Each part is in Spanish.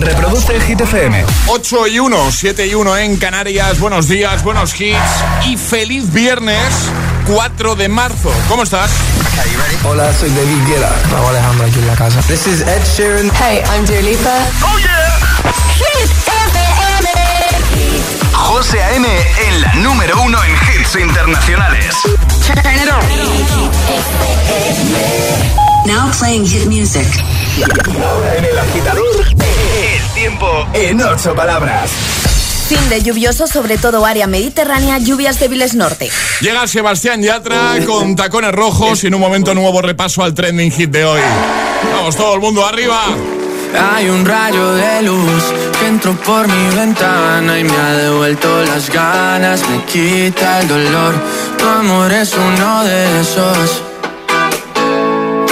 Reproduce Hit FM. 8 y 1, 7 y 1 en Canarias. Buenos días, buenos hits y feliz viernes 4 de marzo. ¿Cómo estás? Hola, soy David Guetta. Raúl Alejandro aquí en la casa. This is Ed Sheeran. Hey, I'm Dua Lipa. Oh yeah. Hit FM. José A.M. en la número uno en hits internacionales. Turn it on. Now playing hit music. Ahora en el agitador, tiempo en ocho palabras. Fin de lluvioso, sobre todo área mediterránea, lluvias débiles norte. Llega Sebastián Yatra con tacones rojos y en un momento nuevo repaso al trending hit de hoy. Vamos, todo el mundo arriba. Hay un rayo de luz que entró por mi ventana y me ha devuelto las ganas, me quita el dolor. Tu amor es uno de esos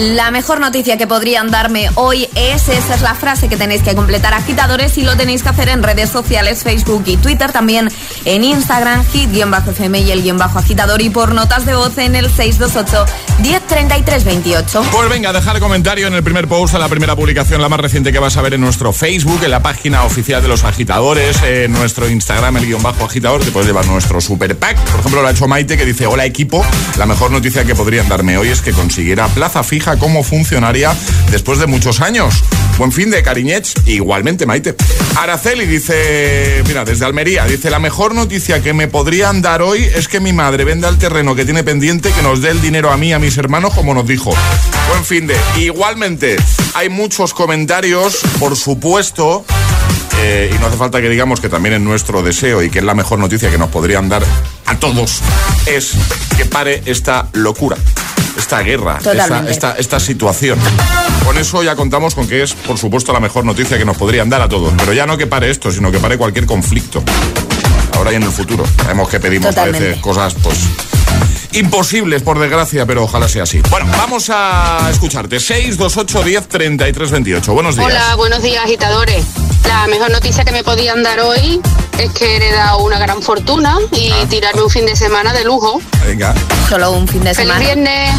La mejor noticia que podrían darme hoy es, esa es la frase que tenéis que completar agitadores y lo tenéis que hacer en redes sociales, Facebook y Twitter, también en Instagram, hit-fm y el guion bajo agitador y por notas de voz en el 628 1033 28. Pues venga, dejar comentario en el primer post, a la primera publicación, la más reciente que vas a ver en nuestro Facebook, en la página oficial de los agitadores, en nuestro Instagram, el guion bajo agitador, te puedes llevar nuestro super pack. Por ejemplo, lo ha hecho Maite que dice, hola equipo, la mejor noticia que podrían darme hoy es que consiguiera plaza fija como funcionaria después de muchos años. Buen fin de cariñets, igualmente Maite. Araceli dice, mira, desde Almería, dice, la mejor noticia que me podrían dar hoy es que mi madre venda el terreno que tiene pendiente, que nos dé el dinero a mí a mis hermanos como nos dijo. Buen fin de. Igualmente, hay muchos comentarios, por supuesto, eh, y no hace falta que digamos que también es nuestro deseo y que es la mejor noticia que nos podrían dar a todos, es que pare esta locura, esta guerra, esta, esta, esta situación. Con eso ya contamos con que es, por supuesto, la mejor noticia que nos podrían dar a todos. Pero ya no que pare esto, sino que pare cualquier conflicto. ahora y en el futuro. Sabemos que pedimos a Totalmente. veces cosas, pues imposibles, por desgracia, pero ojalá sea así. Bueno, vamos a escucharte. 628 10 33 28. Buenos días. Hola, buenos días agitadores. La mejor noticia que me podían dar hoy es que he heredado una gran fortuna y Ah. tirarme un fin de semana de lujo. Venga. Solo un fin de Feliz semana. viernes.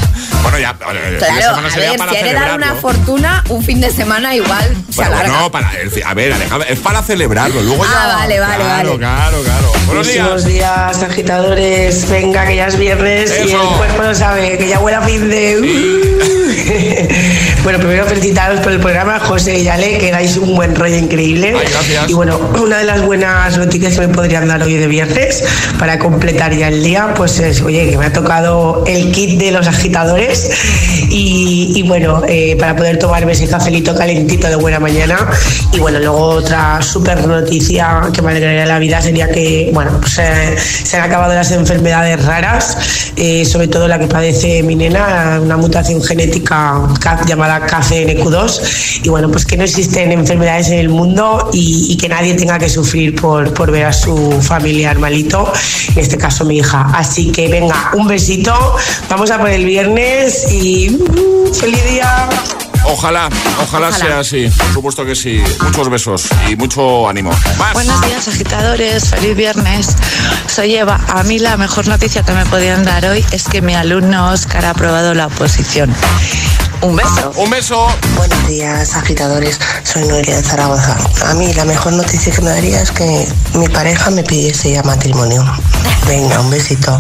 Bueno, ya. eh, el fin de Claro, semana a ver, para si heredar una fortuna, un fin de semana igual se Bueno, alarga. no, para, a ver, Alejandra, es para celebrarlo. Luego ya. Ah, vale, vale, claro, vale. Claro, claro, Buenos Buenos días. días, agitadores. Venga, que ya es viernes Eso. el cuerpo lo sabe, que ya huele a fin de. bueno, primero felicitaros por el programa, José y Ale, que dais un buen rollo increíble. Ay, gracias. Y bueno, una de las buenas noticias que me podrían dar hoy de viernes para completar ya el día, pues es, oye, que me ha tocado el kit de los agitadores y, y bueno, eh, para poder tomarme ese cafelito calentito de buena mañana. Y bueno, luego otra súper noticia que me alegraría la vida sería que, bueno, pues eh, se han acabado las enfermedades raras, eh, sobre todo la que padece mi nena, una mutación genética ca- llamada KCNQ2. Y bueno, pues que no existen enfermedades en el mundo y, y que nadie tenga que sufrir por, por ver a su familiar malito, en este caso mi hija. Así que venga, un besito, vamos a por el viernes y mm, feliz día. Ojalá, ojalá, Ojalá. sea así. Por supuesto que sí. Muchos besos y mucho ánimo. Más. Buenos días, agitadores. Feliz viernes. Soy Eva. A mí la mejor noticia que me podían dar hoy es que mi alumno Oscar ha aprobado la oposición. Un beso. Un beso. Buenos días, agitadores. Soy Noelia de Zaragoza. A mí la mejor noticia que me daría es que mi pareja me pidiese ya matrimonio. Venga, un besito.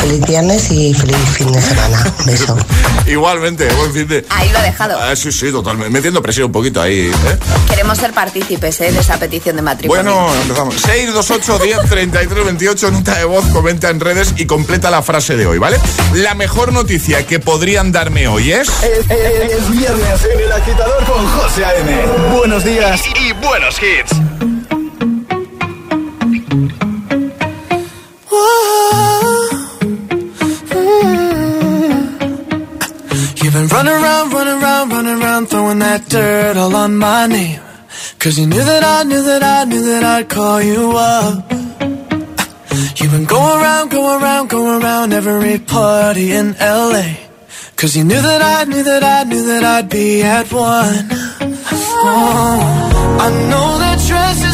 Feliz viernes y feliz fin de semana. Un beso. Igualmente, buen fin de. Ahí lo he dejado. Ah, sí, sí, totalmente. Metiendo presión un poquito ahí. ¿eh? Queremos ser partícipes ¿eh? de esa petición de matrimonio. Bueno, empezamos. 628 10 33 28, nota de voz, comenta en redes y completa la frase de hoy, ¿vale? La mejor noticia que podrían darme hoy es. Es, es- es viernes en el agitador con José A.M. Buenos días y, y buenos hits. You've been running around, running around, running around, throwing that dirt all on my name. Cause you knew that I knew that I knew that I'd call you up. You've been going around, going around, going around every party in LA. Cause you knew that I knew that I knew that I'd be at one. Oh, I know that dress is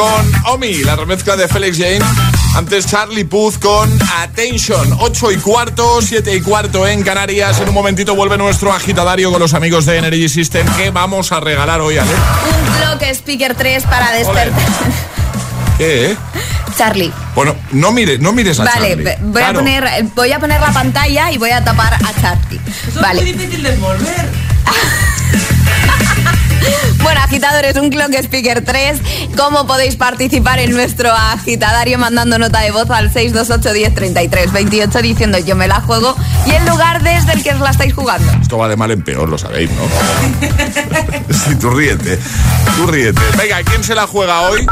Con Omi, la remezcla de Felix Jane. Antes Charlie Puth con Attention. 8 y cuarto, 7 y cuarto en Canarias. En un momentito vuelve nuestro agitadario con los amigos de Energy System. ¿Qué vamos a regalar hoy, Ale? Un Clock Speaker 3 para despertar. ¿Qué? Charlie. Bueno, no mires, no mires a Vale, Charlie. ve- voy, Claro. a poner, voy a poner la pantalla y voy a tapar a Charlie. vale. difícil de envolver. Bueno, agitadores, un Clock Speaker 3. ¿Cómo podéis participar en nuestro agitadario mandando nota de voz al 628 10 33 28 diciendo yo me la juego y el lugar desde el que os la estáis jugando? Esto va de mal en peor, lo sabéis, ¿no? sí, tú ríete. Tú ríete. Venga, ¿quién se la juega hoy?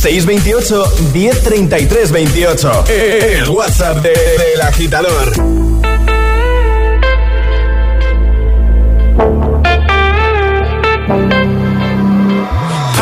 628 1033 28. El WhatsApp de- del agitador.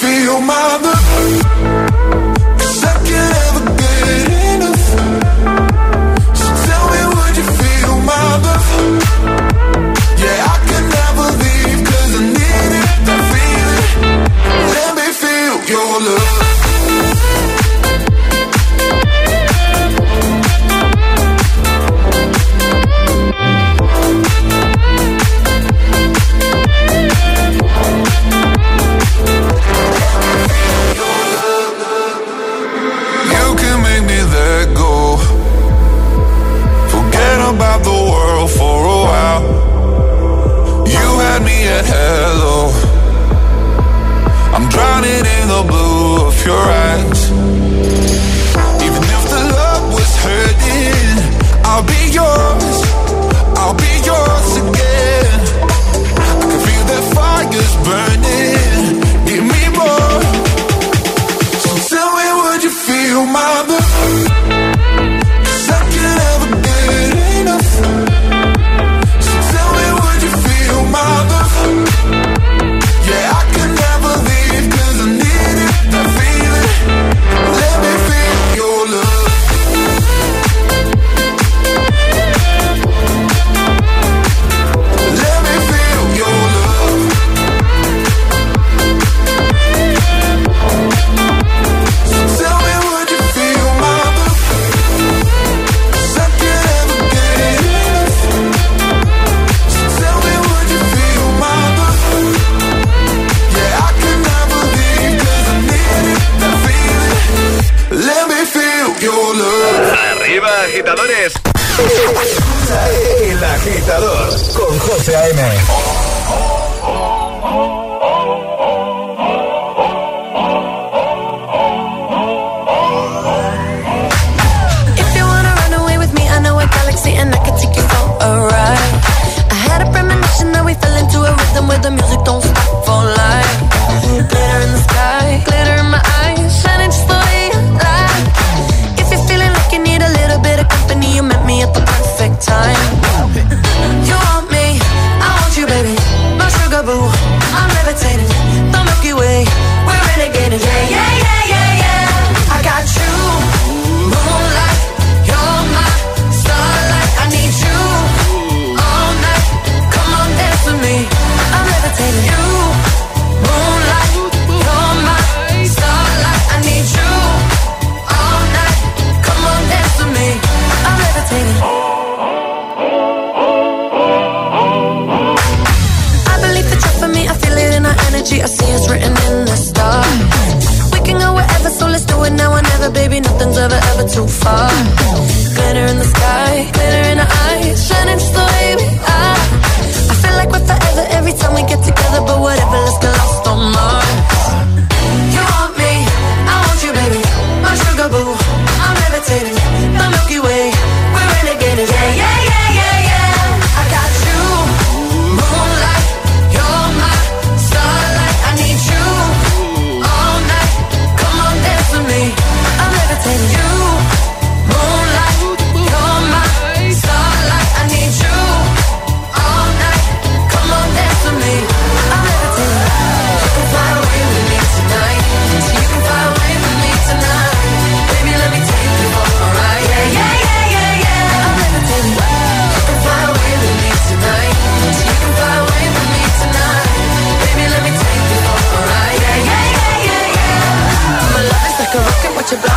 Feel my love?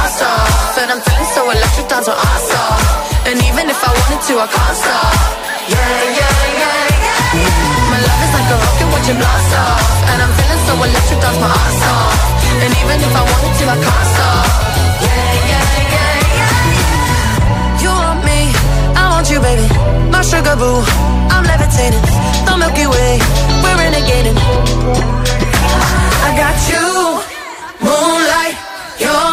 Watch it. And I'm feeling so electric, on our off. And even if I wanted to, I can't stop. Yeah, yeah, yeah, yeah. My love is like a rocket, watch it blast off. And I'm feeling so electric, dance my ass off. And even if I wanted to, I can't stop. Yeah, yeah, yeah, yeah. You want me, I want you, baby. My sugar boo, I'm levitating. The Milky Way, we're renegading. I got you, moonlight, you're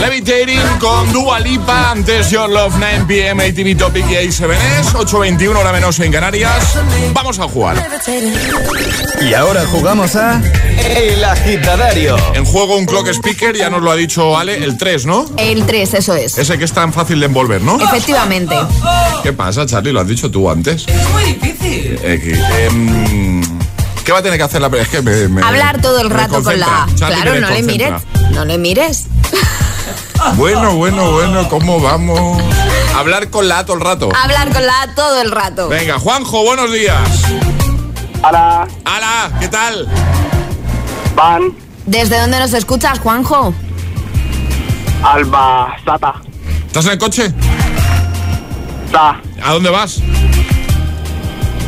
Levitating con Dua Lipa, antes Your Love 9 pm, ATV Topic y A7S, 8.21 hora menos en Canarias. Vamos a jugar. Y ahora jugamos a El Agitadario. En juego un clock speaker, ya nos lo ha dicho Ale, el 3, ¿no? El 3, eso es. Ese que es tan fácil de envolver, ¿no? Efectivamente. ¿Qué pasa, Charlie? Lo has dicho tú antes. Es muy difícil. Eh, que, em, ¿Qué va a tener que hacer la Es que me- me- Hablar todo el rato con la... Charlie Claro, no le mires. No le mires. Bueno, bueno, bueno, ¿cómo vamos? Hablar con la todo el rato. Hablar con la todo el rato. Venga, Juanjo, buenos días. Hola. Hola, ¿qué tal? Van. ¿Desde dónde nos escuchas, Juanjo? Albacata. ¿Estás en el coche? Ta. ¿A dónde vas?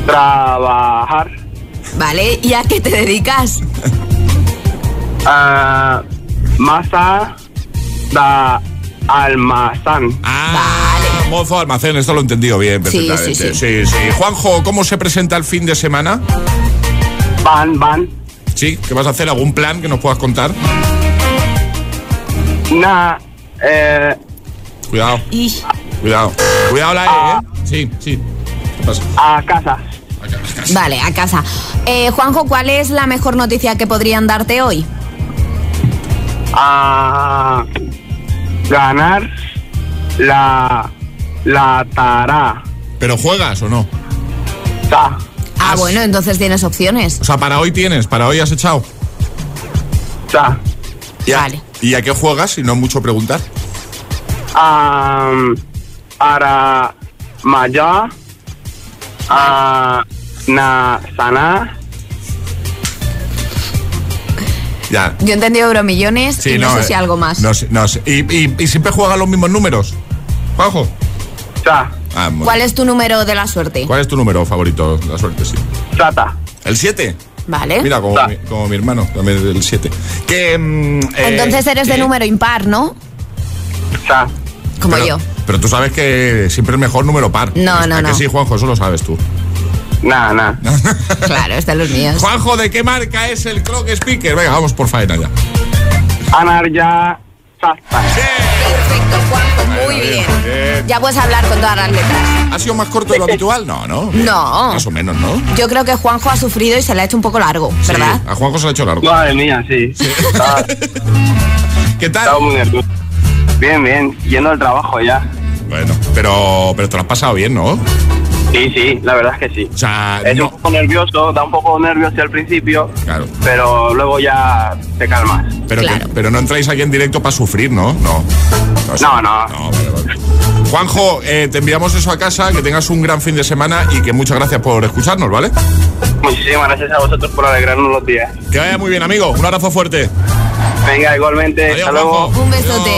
Trabajar. Vale, ¿y a qué te dedicas? Ah, masa da almazán. Ah, mozo almacén, esto lo he entendido bien Sí, perfectamente. sí, sí, sí. Juanjo, ¿cómo se presenta el fin de semana? Van, van. Sí, ¿qué vas a hacer? ¿Algún plan que nos puedas contar? Nah, eh, Cuidado. Cuidado. Cuidado la E, ¿eh? Sí, sí. ¿Qué pasa? a casa. Vale, a casa. Eh, Juanjo, ¿cuál es la mejor noticia que podrían darte hoy? A ganar la la tara. ¿Pero juegas o no? Ta. Ah, bueno, entonces tienes opciones. O sea, para hoy tienes, para hoy has echado. Ta. Ya. Vale. ¿Y a qué juegas? Si no es mucho preguntar. Am, Ara Maya. a Na Ya. Yo entendí euromillones y no, sé si algo más. No sé, no sé. ¿Y, y- y siempre juegan los mismos números? Juanjo. Sa. Ah, ¿Cuál es tu número de la suerte? ¿Cuál es tu número favorito? La suerte, sí. Plata. ¿El 7? Vale. Mira, como, mi, como mi hermano, también el 7. Que. mm, eh, Entonces eres de número impar, ¿no? Sa. Como pero- yo. Pero tú sabes que siempre es mejor número par. No, ¿A no, que no. sí, Juanjo, eso lo sabes tú. Nada, nada. Claro, están los míos. Juanjo, ¿de qué marca es el Clock Speaker? Venga, vamos por faena ya. Anarya Sasta. Perfecto, Juanjo, muy bien. bien. Ya puedes hablar con todas las letras. ¿Ha sido más corto de lo habitual? No, no. No. Más o menos, ¿no? Yo creo que Juanjo ha sufrido y se le ha hecho un poco largo, ¿verdad? Sí, a Juanjo se le ha hecho largo. Madre mía, sí. ¿Qué tal? estaba muy nervioso. Bien, bien. Yendo al trabajo ya. Bueno, pero, pero te lo has pasado bien, ¿no? Sí, sí, la verdad es que sí. O sea, Es no- un poco nervioso, da un poco nervioso al principio, Claro. pero luego ya te calmas. Pero, que- pero no entráis aquí en directo para sufrir, ¿no? No. No, no. vale, vale. Juanjo, eh, te enviamos eso a casa, que tengas un gran fin de semana y que muchas gracias por escucharnos, ¿vale? Muchísimas gracias a vosotros por alegrarnos los días. Que vaya muy bien, amigo. Un abrazo fuerte. Venga, igualmente. Adiós, Hasta luego. Un besote.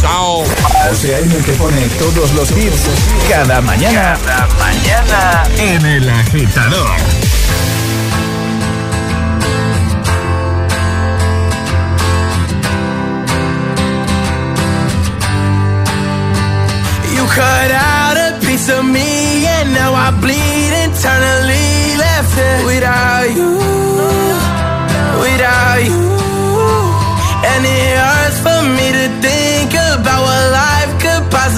Chao. José A.M. te pone todos los hits cada mañana. Cada mañana en El Agitador. You cut out a piece of me and now I bleed internally left it without you,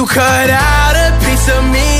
You cut out a piece of me,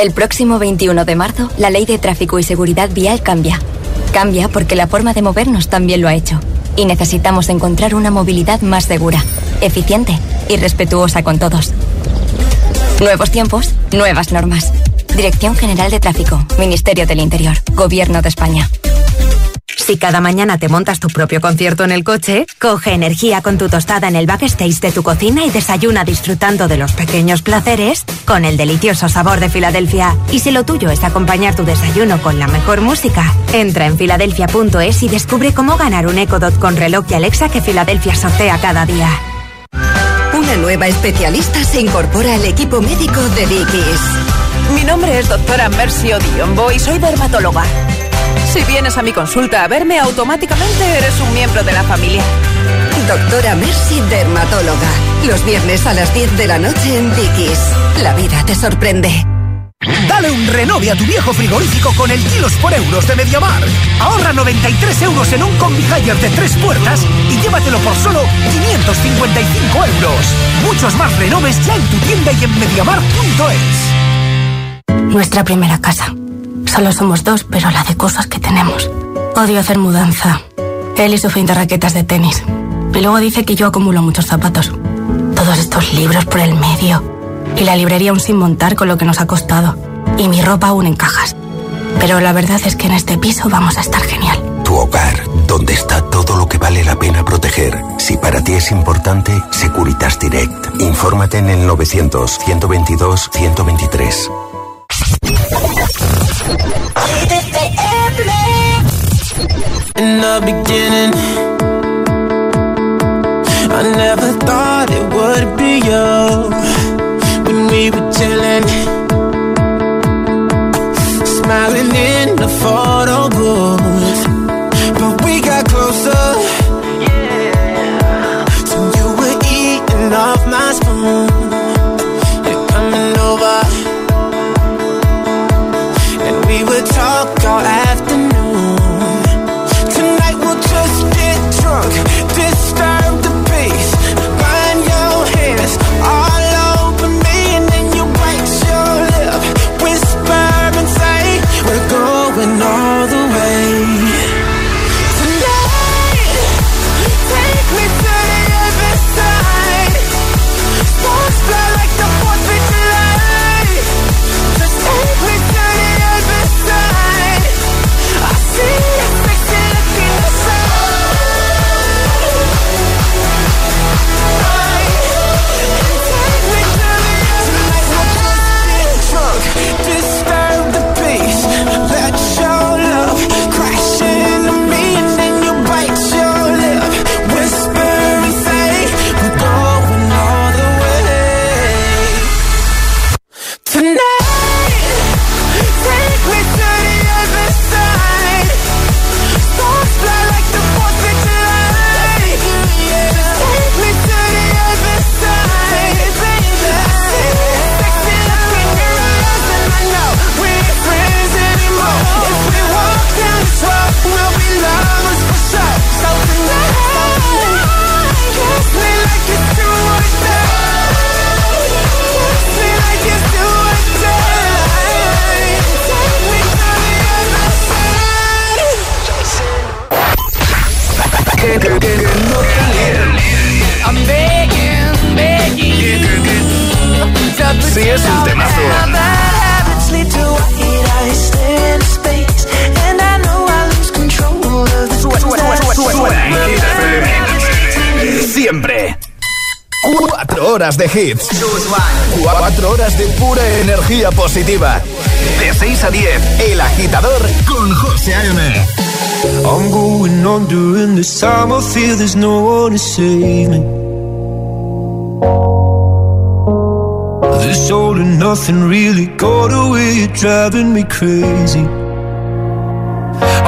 El próximo 21 de marzo, la ley de tráfico y seguridad vial cambia. Cambia porque la forma de movernos también lo ha hecho. Y necesitamos encontrar una movilidad más segura, eficiente y respetuosa con todos. Nuevos tiempos, nuevas normas. Dirección General de Tráfico, Ministerio del Interior, Gobierno de España. Si cada mañana te montas tu propio concierto en el coche, coge energía con tu tostada en el backstage de tu cocina y desayuna disfrutando de los pequeños placeres con el delicioso sabor de Filadelfia. Y si lo tuyo es acompañar tu desayuno con la mejor música, entra en filadelfia.es y descubre cómo ganar un Echo Dot con reloj y Alexa que Filadelfia sortea cada día. Una nueva especialista se incorpora al equipo médico de Dickies. Mi nombre es doctora Mercy Odiombo y soy dermatóloga. Si vienes a mi consulta a verme, automáticamente eres un miembro de la familia. Doctora Mercy, dermatóloga. Los viernes a las 10 de la noche en Dickies. La vida te sorprende. Dale un renove a tu viejo frigorífico con el kilos por euros de Mediamar. Ahorra 93 euros en un combi Hire de tres puertas y llévatelo por solo 555 euros. Muchos más renoves ya en tu tienda y en mediamar.es. Nuestra primera casa. Solo somos dos, pero la de cosas que tenemos. Odio hacer mudanza. Él y su fin de raquetas de tenis. Y luego dice que yo acumulo muchos zapatos. Todos estos libros por el medio. Y la librería aún sin montar con lo que nos ha costado. Y mi ropa aún en cajas. Pero la verdad es que en este piso vamos a estar genial. Tu hogar, donde está todo lo que vale la pena proteger. Si para ti es importante, Securitas Direct. Infórmate en el 900-122-123. In the beginning, I never thought it would be you when we were chilling, smiling in the photo booth. Horas de hits. Cuatro horas de pura energía positiva. De 6 a 10, El Agitador con José A.M. I'm going on during this time. I feel there's no one to save me. This all and nothing really got away. Driving me crazy.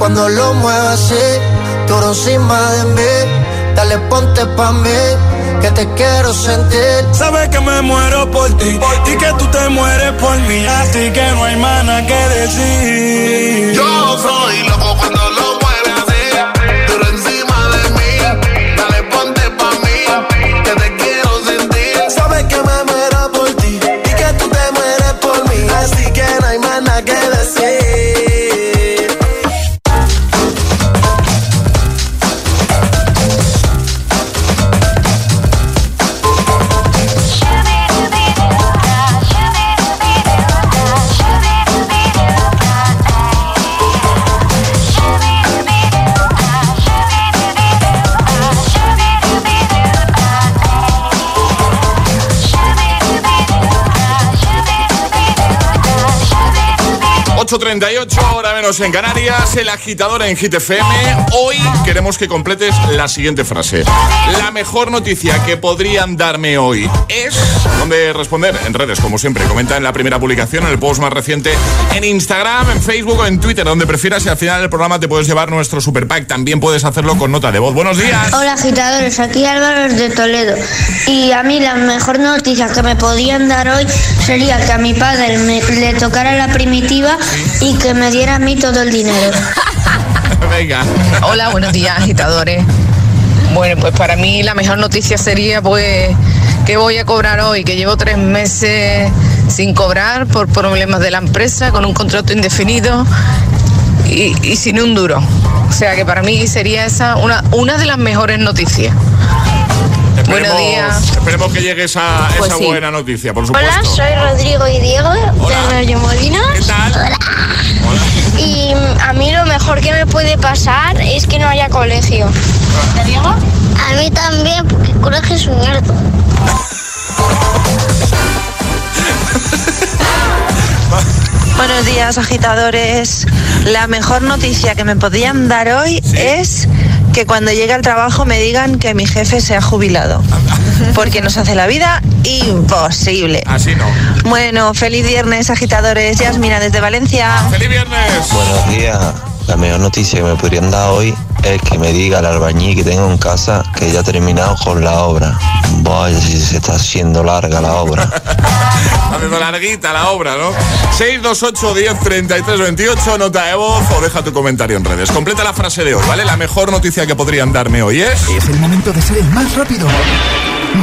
Cuando lo muevo así, duro encima de mí. Dale, ponte pa' mí, que te quiero sentir. Sabes que me muero por ti y que tú te mueres por mí, así que no hay nada que decir. Yo soy loco 8.38, hora menos en Canarias, el agitador en Hit FM. Hoy queremos que completes la siguiente frase. La mejor noticia que podrían darme hoy es... ¿Dónde responder? En redes, como siempre. Comenta en la primera publicación, en el post más reciente, en Instagram, en Facebook o en Twitter, donde prefieras. Y al final del programa te puedes llevar nuestro super pack. También puedes hacerlo con nota de voz. Buenos días. Hola agitadores, aquí Álvaro de Toledo. Y a mí la mejor noticia que me podían dar hoy sería que a mi padre me- le tocara la primitiva y que me diera a mí todo el dinero. Venga. Hola, buenos días, agitadores. Bueno, pues para mí la mejor noticia sería pues que voy a cobrar hoy, que llevo tres meses sin cobrar por problemas de la empresa, con un contrato indefinido y, y sin un duro. O sea que para mí sería esa una, una de las mejores noticias. Buenos días. Esperemos que llegue esa, Pues esa sí. buena noticia, por supuesto. Hola, soy Rodrigo y Diego de Radio Molina. ¿Qué tal? Y mm, a que me puede pasar es que no haya colegio. Diego? A mí también, porque el colegio es un mierda. Buenos días, agitadores. La mejor noticia que me podrían dar hoy es que cuando llegue al trabajo me digan que mi jefe se ha jubilado. Porque nos hace la vida imposible. Así no. Bueno, feliz viernes, agitadores. Yasmina desde Valencia. ¡Feliz viernes! Buenos días. La mejor noticia que me podrían dar hoy es que me diga el albañil que tengo en casa que ya ha terminado con la obra. Vaya, si se está haciendo larga la obra. Haciendo larguita la obra, ¿no? 628 10 33 28, nota de voz o deja tu comentario en redes. Completa la frase de hoy, ¿vale? La mejor noticia que podrían darme hoy es... Es el momento de ser el más rápido.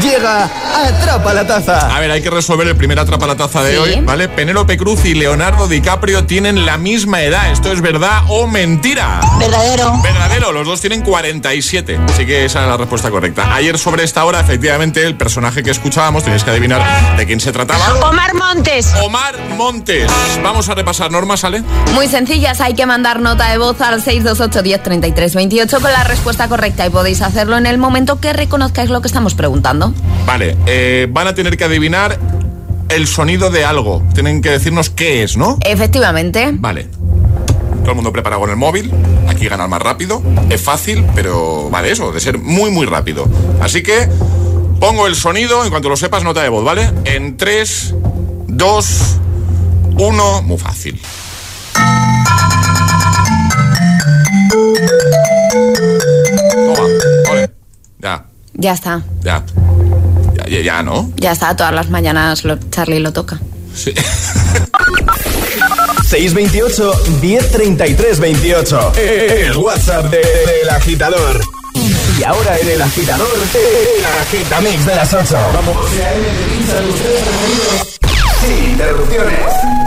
Llega Atrapa la Taza. A ver, hay que resolver el primer atrapa la taza de Sí. hoy, ¿vale? Penélope Cruz y Leonardo DiCaprio tienen la misma edad. ¿Esto es verdad o mentira? Verdadero. Verdadero, los dos tienen 47. Así que esa es la respuesta correcta. Ayer sobre esta hora, efectivamente, el personaje que escuchábamos, tenéis que adivinar de quién se trataba. Omar Montes. Omar Montes. Vamos a repasar normas, ¿sale? Muy sencillas, hay que mandar nota de voz al 628 10 33 28 con la respuesta correcta y podéis hacerlo en el momento que reconozcáis lo que estamos preguntando. Vale, eh, van a tener que adivinar el sonido de algo. Tienen que decirnos qué es, ¿no? Efectivamente. Vale. Todo el mundo preparado con el móvil. Aquí ganar más rápido. Es fácil, pero vale eso, de ser muy, muy rápido. Así que pongo el sonido, en cuanto lo sepas, nota de voz, ¿vale? En 3, 2, 1. Muy fácil. Toma, ole. Ya, Ya está, ya. Ya, ya, ya, ¿no? ya está, todas las mañanas lo- Charlie lo toca. Sí. 628 1033 28. El WhatsApp de- del agitador. Y ahora en el agitador, el agitamix de las 8. Vamos. Sin interrupciones.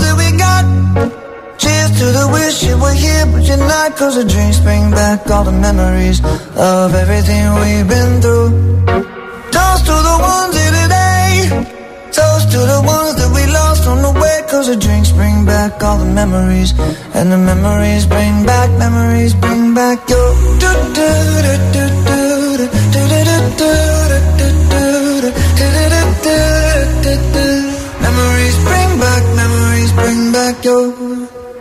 to the wish you were here, but you're not. Cause the drinks bring back all the memories of everything we've been through. Toast to the ones here today. Toast to the ones that we lost on the way. Cause the drinks bring back all the memories. And the memories bring back, memories bring back your. do do do do do do do do do do do do do do do Memories bring back, memories bring back your.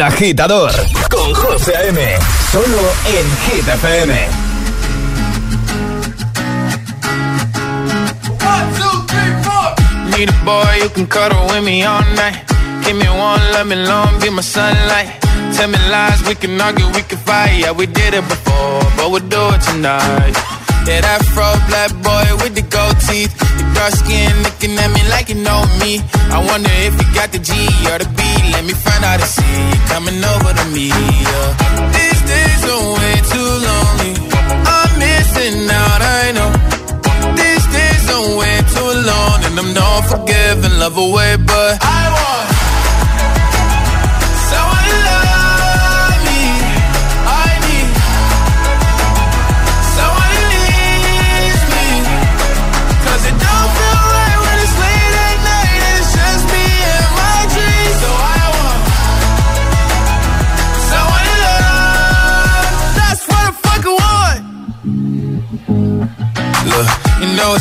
El agitador con José A.M. Solo en Hit FM. Need a boy you can cuddle with me all night. Give me one, let me long, be my sunlight. Tell me lies, we can argue, we can fight. Yeah, we did it before, but we'll do it tonight. Yeah, that fro black boy with the gold teeth. The dark skin looking at me like you know me. I wonder if you got the G or the B. Let me find out and see coming over to me. Yeah. These days are way too lonely. I'm missing out, I know. These days are way too long, and I'm not forgiving, love away, but I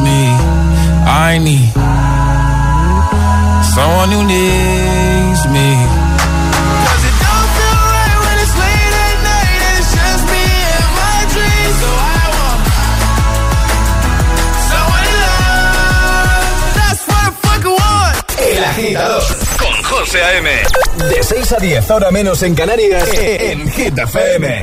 me. I need someone who needs me. 'Cause it don't feel right when it's late at night and it's just me and my dreams. So I want someone to love. That's what I fucking want. El agitador con José A.M. De 6 a 10, ahora menos en Canarias, en Hit FM.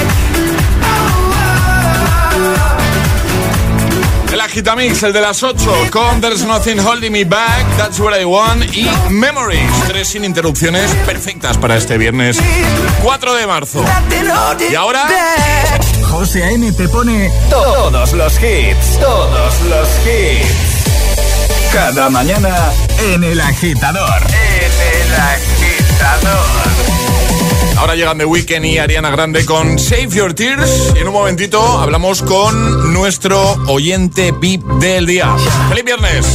El Agitamix, el de las 8, con There's Nothing Holding Me Back, That's What I Want y Memories. Tres sin interrupciones perfectas para este viernes 4 de marzo. Y ahora... José A.M. te pone todos los hits, todos los hits. Cada mañana en El Agitador. En El Agitador. Ahora llegan The Weeknd y Ariana Grande con Save Your Tears. Y en un momentito hablamos con nuestro oyente VIP del día. ¡Feliz viernes!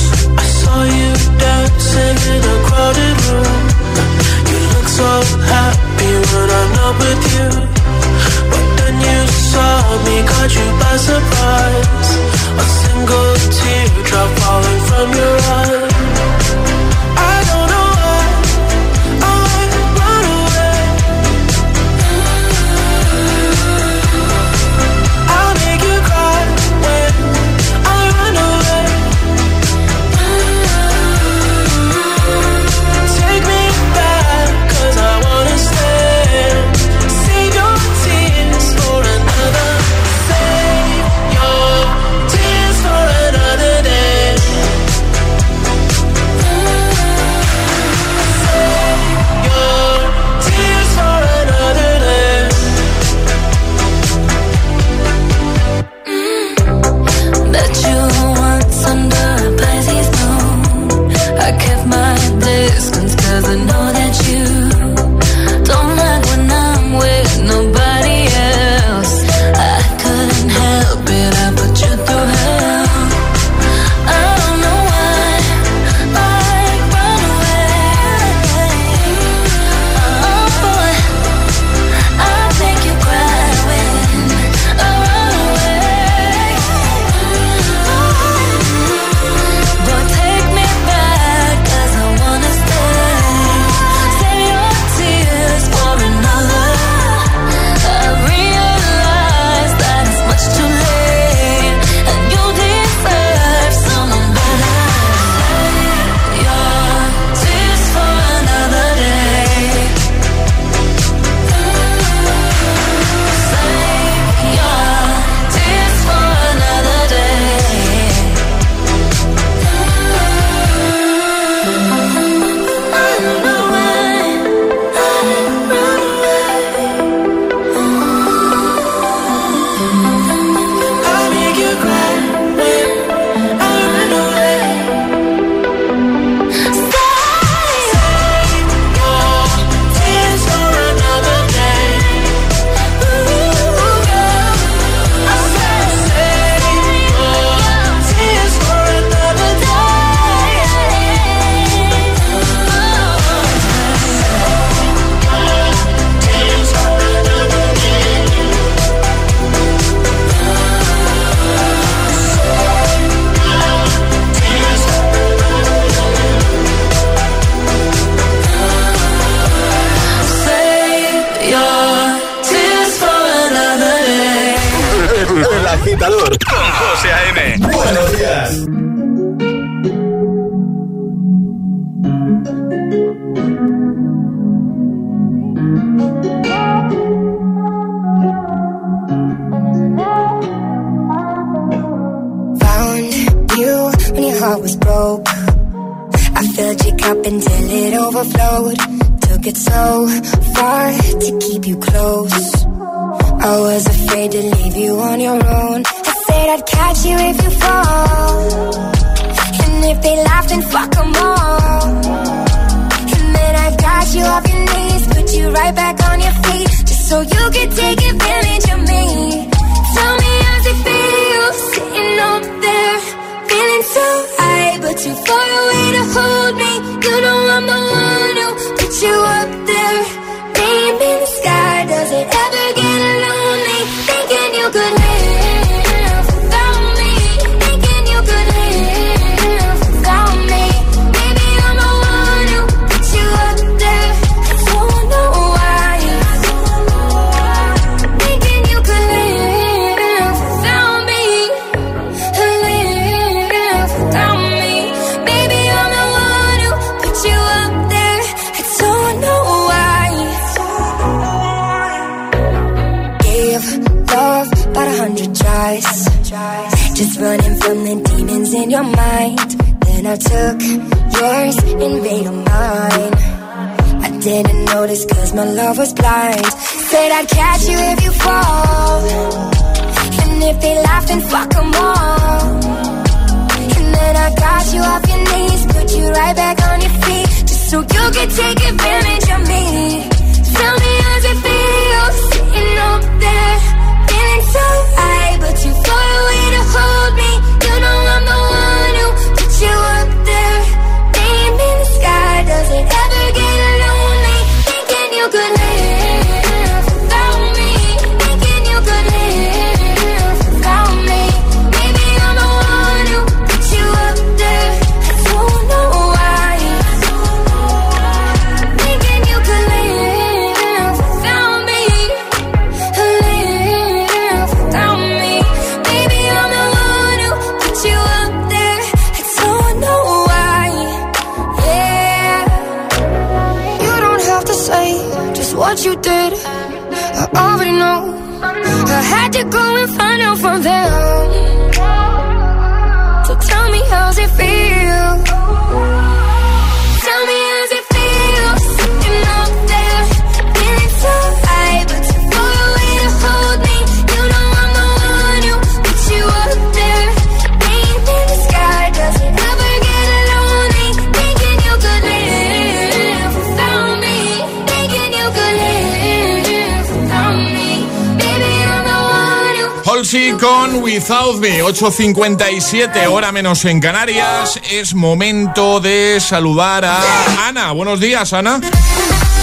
Halsey con Without Me, 8.57, hora menos en Canarias. Es momento de saludar a Ana. Buenos días, Ana.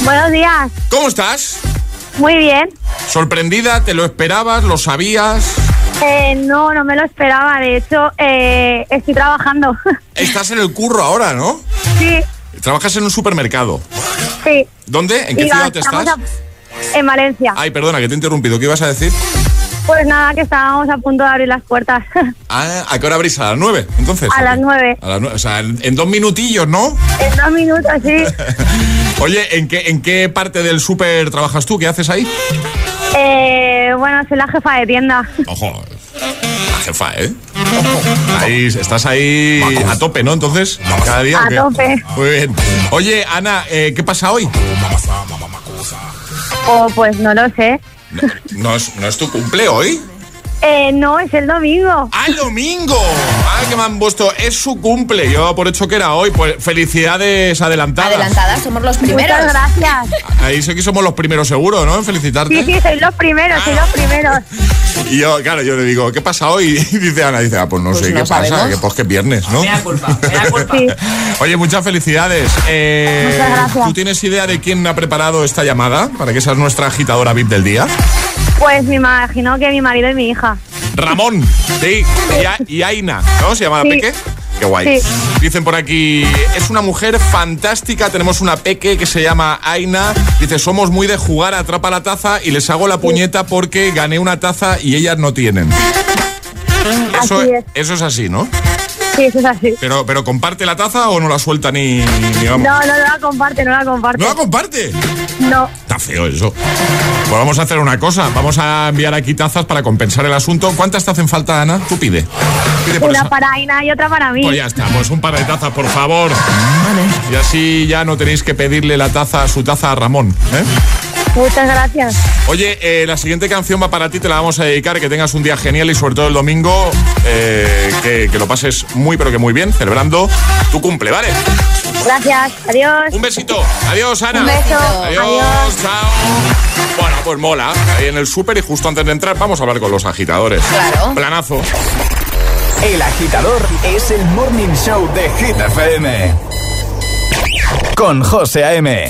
Buenos días. ¿Cómo estás? Muy bien. ¿Sorprendida? ¿Te lo esperabas? ¿Lo sabías? Eh, no, no me lo esperaba. De hecho, eh, estoy trabajando. Estás en el curro ahora, ¿no? sí, Trabajas en un supermercado. sí. ¿Dónde? ¿En qué ciudad estamos estás? a- en Valencia. Ay, perdona, que te he interrumpido. ¿Qué ibas a decir? Pues nada, que estábamos a punto de abrir las puertas. Ah, ¿A qué hora abrís? ¿A las nueve? Entonces. a las nueve. A las nueve. O sea, en, en dos minutillos, ¿no? En dos minutos, sí. Oye, ¿en qué, ¿en qué parte del súper trabajas tú? ¿Qué haces ahí? Eh, bueno, soy la jefa de tienda. Ojo, la jefa, ¿eh? Ahí, estás ahí a tope, ¿no? Entonces, cada día. ¿o A tope. Muy bien. Oye, Ana, eh, ¿qué pasa hoy? O pues no lo sé. ¿No es, ¿No es tu cumple hoy? Eh, no, es el domingo. ¡Ah, el domingo! ¡Ah, que me han puesto! Es su cumple. Yo por hecho que era hoy. Pues felicidades adelantadas. Adelantadas, somos los primeros. Muchas gracias. Ahí sé que somos los primeros seguro, ¿no? En felicitarte. Sí, sí, sois los primeros, sois los primeros. Y yo, claro, yo le digo, ¿qué pasa hoy? Y dice Ana, dice, ah, pues no Pues sé no qué pasa, que pues que es viernes, ¿no? culpa, Sí. Oye, muchas felicidades. Eh, Muchas gracias. ¿Tú tienes idea de quién ha preparado esta llamada? Para que seas nuestra agitadora VIP del día. Pues me imagino que mi marido y mi hija. Ramón, sí, y, A- y Aina, ¿no? ¿Se llama Sí. Peque? Qué guay. Sí. Dicen por aquí, es una mujer fantástica, tenemos una Peque que se llama Aina. Dice, somos muy de jugar atrapa la taza y les hago la puñeta porque gané una taza y ellas no tienen. Eso, Así es. eso es así, ¿no? Sí, eso es así. Pero, pero ¿comparte la taza o no la suelta ni, ni vamos? No, no, no la comparte, no la comparte. ¿No la comparte? No. Está feo eso. Pues vamos a hacer una cosa. Vamos a enviar aquí tazas para compensar el asunto. ¿Cuántas te hacen falta, Ana? Tú pide. Pide por Una esa- para Aina y otra para mí. Pues ya está, pues un par de tazas, por favor. Y así ya no tenéis que pedirle la taza, su taza a Ramón. ¿eh? Muchas gracias. Oye, eh, la siguiente canción va para ti, te la vamos a dedicar, que tengas un día genial y sobre todo el domingo eh, que, que lo pases muy pero que muy bien, celebrando tu cumple, ¿vale? Gracias. Adiós. Un besito. Adiós, Ana. Un beso. Adiós, Adiós. chao. Bueno, pues mola. Ahí en el súper y justo antes de entrar vamos a hablar con los agitadores. Claro. Planazo. El agitador es el morning show de Hit FM. Con José A.M.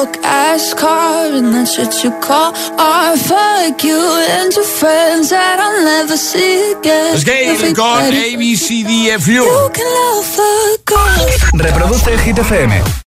broke ass car and that's what you call art. Fuck you and your friends that I'll never see again. Es Gail con ABCDFU. You can love fuck off. Reproduce Hit FM.